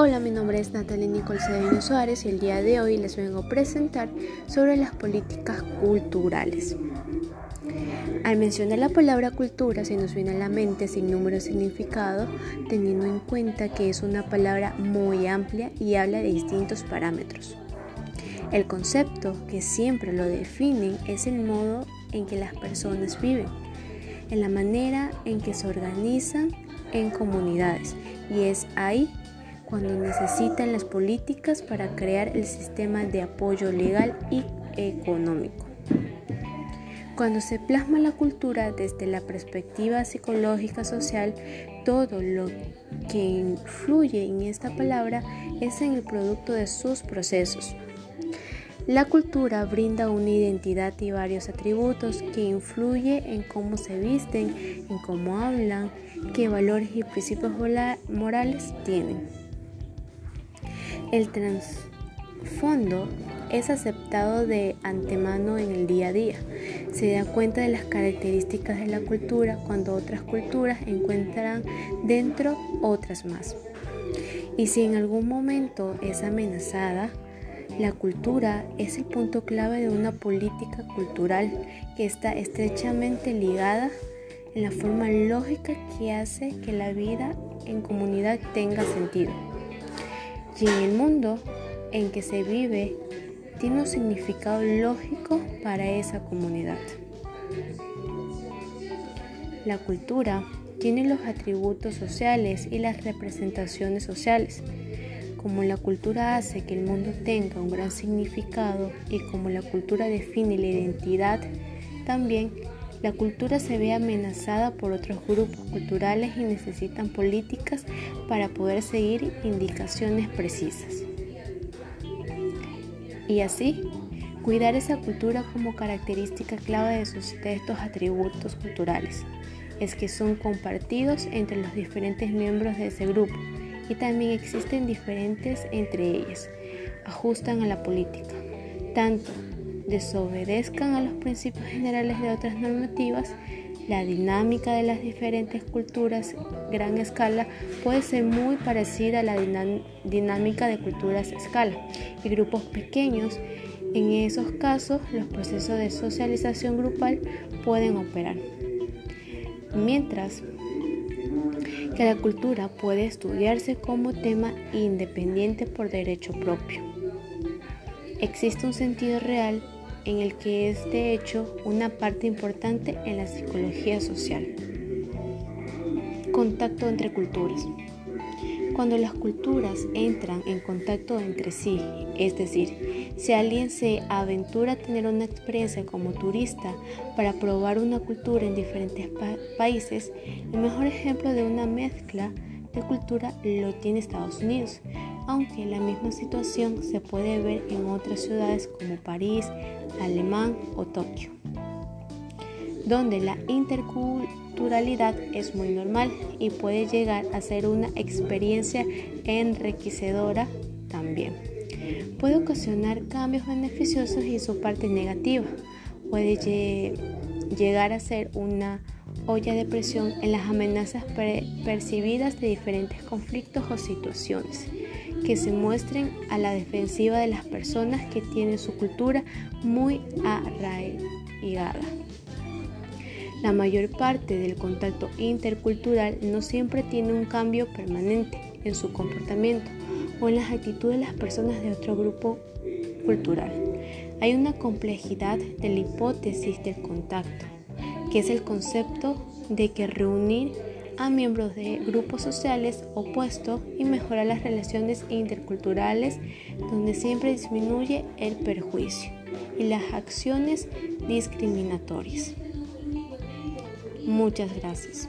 Hola, mi nombre es Natalie Nicole Cedeno Suárez y el día de hoy les vengo a presentar sobre las políticas culturales. Al mencionar la palabra cultura se nos viene a la mente sin número significado, teniendo en cuenta que es una palabra muy amplia y habla de distintos parámetros. El concepto que siempre lo definen es el modo en que las personas viven, en la manera en que se organizan en comunidades y es ahí cuando necesitan las políticas para crear el sistema de apoyo legal y económico. Cuando se plasma la cultura desde la perspectiva psicológica social, todo lo que influye en esta palabra es en el producto de sus procesos. La cultura brinda una identidad y varios atributos que influyen en cómo se visten, en cómo hablan, qué valores y principios morales tienen. El trasfondo es aceptado de antemano en el día a día. Se da cuenta de las características de la cultura cuando otras culturas encuentran dentro otras más. Y si en algún momento es amenazada, la cultura es el punto clave de una política cultural que está estrechamente ligada en la forma lógica que hace que la vida en comunidad tenga sentido y en el mundo en que se vive tiene un significado lógico para esa comunidad. La cultura tiene los atributos sociales y las representaciones sociales. Como la cultura hace que el mundo tenga un gran significado y como la cultura define la identidad, también la cultura se ve amenazada por otros grupos culturales y necesitan políticas para poder seguir indicaciones precisas. Y así, cuidar esa cultura como característica clave de, sus, estos atributos culturales. Es que son compartidos entre los diferentes miembros de ese grupo y también existen diferentes entre ellas, ajustan a la política, tanto desobedezcan a los principios generales de otras normativas, la dinámica de las diferentes culturas gran escala puede ser muy parecida a la dinámica de culturas escala y grupos pequeños. En esos casos, los procesos de socialización grupal pueden operar. Mientras que la cultura puede estudiarse como tema independiente por derecho propio. Existe un sentido real en el que es de hecho una parte importante en la psicología social. Contacto entre culturas. Cuando las culturas entran en contacto entre sí, es decir, si alguien se aventura a tener una experiencia como turista para probar una cultura en diferentes países, el mejor ejemplo de una mezcla de cultura lo tiene Estados Unidos, aunque la misma situación se puede ver en otras ciudades como París, Alemán o Tokio, donde la interculturalidad es muy normal y puede llegar a ser una experiencia enriquecedora también. Puede ocasionar cambios beneficiosos y su parte negativa. Puede llegar a ser una olla de presión en las amenazas percibidas de diferentes conflictos o situaciones que se muestren a la defensiva de las personas que tienen su cultura muy arraigada. La mayor parte del contacto intercultural no siempre tiene un cambio permanente en su comportamiento o en las actitudes de las personas de otro grupo cultural. Hay una complejidad de la hipótesis del contacto, que es el concepto de que reunir a miembros de grupos sociales opuestos y mejora las relaciones interculturales donde siempre disminuye el perjuicio y las acciones discriminatorias. Muchas gracias.